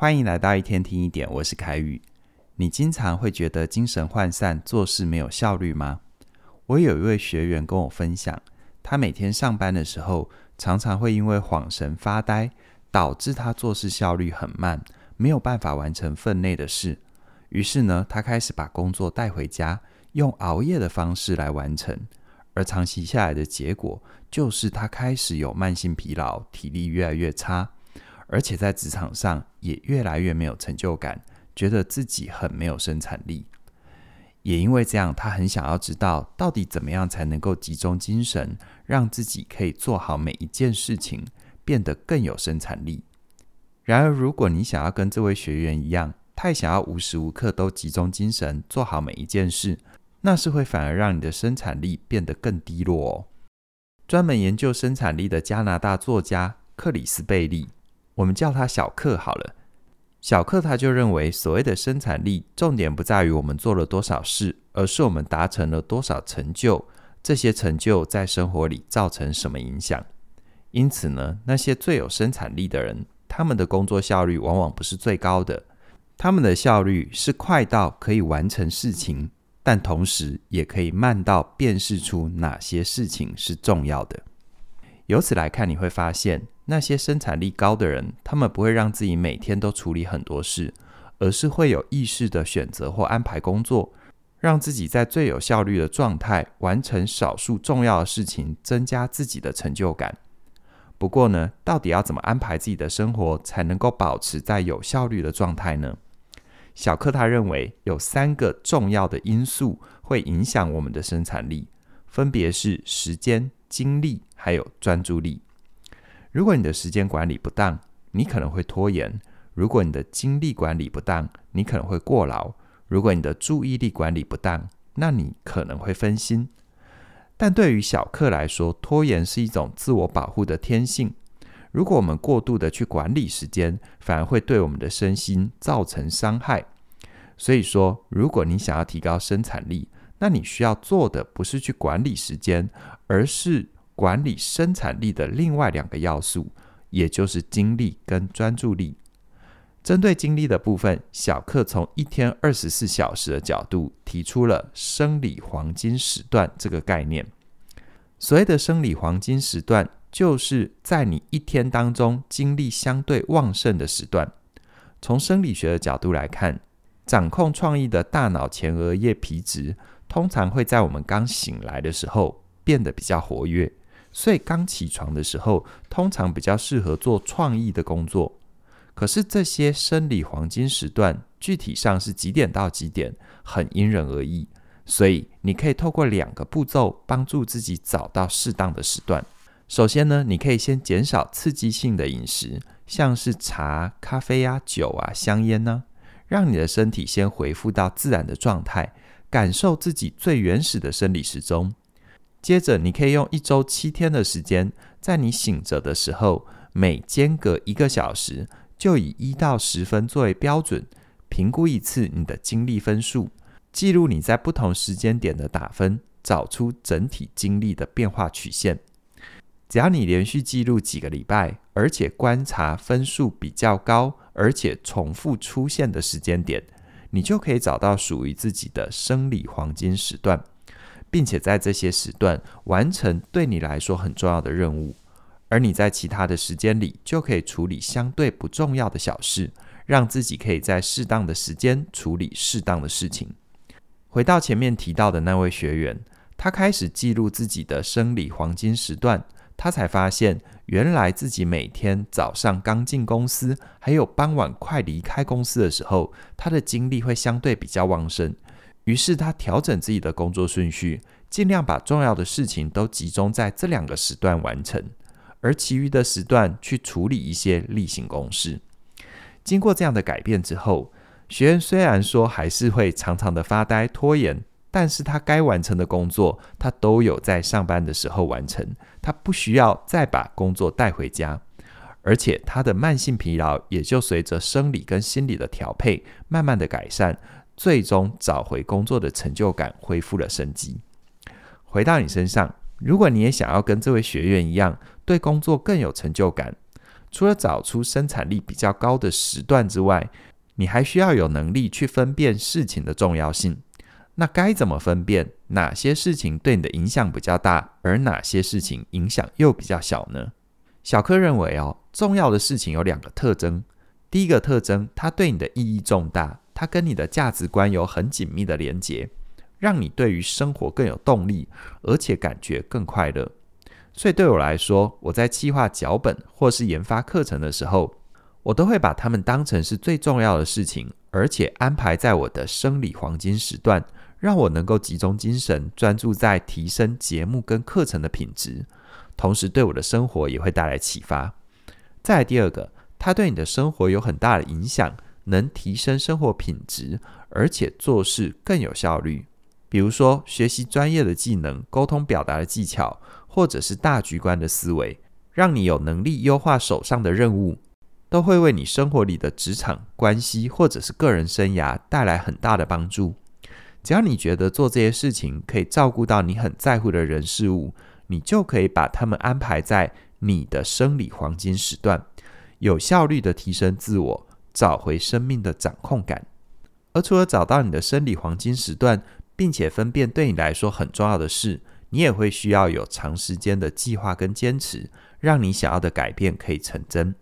欢迎来到一天听一点，我是凯宇。你经常会觉得精神涣散，做事没有效率吗？我有一位学员跟我分享，他每天上班的时候，常常会因为恍神发呆，导致他做事效率很慢，没有办法完成分内的事。于是呢，他开始把工作带回家，用熬夜的方式来完成。而长期下来的结果，就是他开始有慢性疲劳，体力越来越差。而且在职场上也越来越没有成就感，觉得自己很没有生产力。也因为这样，他很想要知道到底怎么样才能够集中精神，让自己可以做好每一件事情，变得更有生产力。然而，如果你想要跟这位学员一样，太想要无时无刻都集中精神做好每一件事，那是会反而让你的生产力变得更低落哦。专门研究生产力的加拿大作家克里斯贝利。我们叫他小克好了。小克他就认为，所谓的生产力，重点不在于我们做了多少事，而是我们达成了多少成就。这些成就在生活里造成什么影响？因此呢，那些最有生产力的人，他们的工作效率往往不是最高的。他们的效率是快到可以完成事情，但同时也可以慢到辨识出哪些事情是重要的。由此来看，你会发现。那些生产力高的人，他们不会让自己每天都处理很多事，而是会有意识地选择或安排工作，让自己在最有效率的状态完成少数重要的事情，增加自己的成就感。不过呢，到底要怎么安排自己的生活，才能够保持在有效率的状态呢？小克他认为有三个重要的因素会影响我们的生产力，分别是时间、精力还有专注力。如果你的时间管理不当，你可能会拖延；如果你的精力管理不当，你可能会过劳；如果你的注意力管理不当，那你可能会分心。但对于小克来说，拖延是一种自我保护的天性。如果我们过度的去管理时间，反而会对我们的身心造成伤害。所以说，如果你想要提高生产力，那你需要做的不是去管理时间，而是管理生产力的另外两个要素，也就是精力跟专注力。针对精力的部分，小克从一天二十四小时的角度提出了生理黄金时段这个概念。所谓的生理黄金时段，就是在你一天当中精力相对旺盛的时段。从生理学的角度来看，掌控创意的大脑前额叶皮质，通常会在我们刚醒来的时候变得比较活跃。所以刚起床的时候，通常比较适合做创意的工作。可是这些生理黄金时段，具体上是几点到几点，很因人而异。所以你可以透过两个步骤，帮助自己找到适当的时段。首先呢，你可以先减少刺激性的饮食，像是茶、咖啡啊、酒啊、香烟呢，让你的身体先恢复到自然的状态，感受自己最原始的生理时钟。接着，你可以用一周七天的时间，在你醒着的时候，每间隔一个小时，就以一到十分作为标准，评估一次你的精力分数，记录你在不同时间点的打分，找出整体精力的变化曲线。只要你连续记录几个礼拜，而且观察分数比较高，而且重复出现的时间点，你就可以找到属于自己的生理黄金时段。并且在这些时段完成对你来说很重要的任务，而你在其他的时间里就可以处理相对不重要的小事，让自己可以在适当的时间处理适当的事情。回到前面提到的那位学员，他开始记录自己的生理黄金时段，他才发现原来自己每天早上刚进公司，还有傍晚快离开公司的时候，他的精力会相对比较旺盛。于是他调整自己的工作顺序，尽量把重要的事情都集中在这两个时段完成，而其余的时段去处理一些例行公事。经过这样的改变之后，学员虽然说还是会常常的发呆拖延，但是他该完成的工作，他都有在上班的时候完成，他不需要再把工作带回家，而且他的慢性疲劳也就随着生理跟心理的调配，慢慢的改善。最终找回工作的成就感，恢复了生机。回到你身上，如果你也想要跟这位学员一样，对工作更有成就感，除了找出生产力比较高的时段之外，你还需要有能力去分辨事情的重要性。那该怎么分辨哪些事情对你的影响比较大，而哪些事情影响又比较小呢？小柯认为哦，重要的事情有两个特征。第一个特征，它对你的意义重大，它跟你的价值观有很紧密的连结，让你对于生活更有动力，而且感觉更快乐。所以对我来说，我在计划脚本或是研发课程的时候，我都会把它们当成是最重要的事情，而且安排在我的生理黄金时段，让我能够集中精神，专注在提升节目跟课程的品质。同时，对我的生活也会带来启发。再来第二个，它对你的生活有很大的影响，能提升生活品质，而且做事更有效率。比如说，学习专业的技能、沟通表达的技巧，或者是大局观的思维，让你有能力优化手上的任务，都会为你生活里的职场关系或者是个人生涯带来很大的帮助。只要你觉得做这些事情可以照顾到你很在乎的人事物，你就可以把他们安排在你的生理黄金时段，有效率的提升自我，找回生命的掌控感。而除了找到你的生理黄金时段，并且分辨对你来说很重要的事，你也会需要有长时间的计划跟坚持，让你想要的改变可以成真。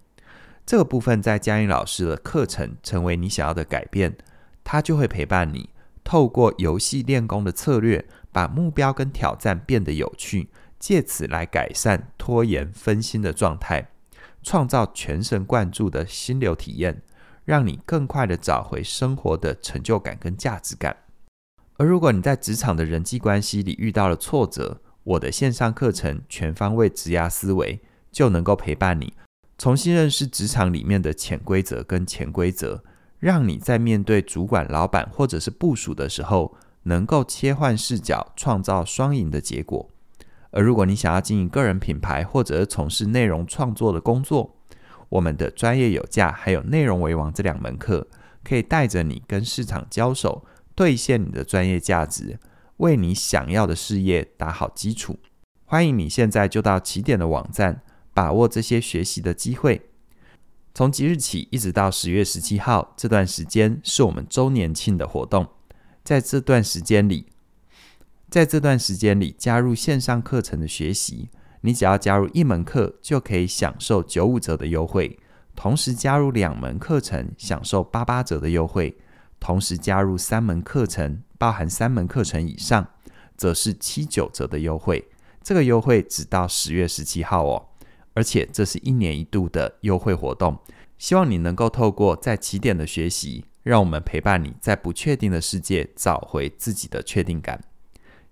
这个部分在嘉音老师的课程成为你想要的改变，他就会陪伴你，透过游戏练功的策略，把目标跟挑战变得有趣。借此来改善拖延分心的状态，创造全神贯注的心流体验，让你更快地找回生活的成就感跟价值感。而如果你在职场的人际关系里遇到了挫折，我的线上课程《全方位职涯思维》就能够陪伴你，重新认识职场里面的潜规则跟潜规则，让你在面对主管、老板或者是部署的时候，能够切换视角，创造双赢的结果。而如果你想要经营个人品牌，或者从事内容创作的工作，我们的专业有价还有内容为王这两门课，可以带着你跟市场交手，兑现你的专业价值，为你想要的事业打好基础。欢迎你现在就到起点的网站，把握这些学习的机会。从即日起一直到十月十七号这段时间，是我们周年庆的活动，在这段时间里。在这段时间里，加入线上课程的学习，你只要加入一门课，就可以享受九五折的优惠；同时加入两门课程，享受八八折的优惠；同时加入三门课程，包含三门课程以上，则是七九折的优惠。这个优惠只到十月十七号哦，而且这是一年一度的优惠活动。希望你能够透过在起点的学习，让我们陪伴你在不确定的世界找回自己的确定感。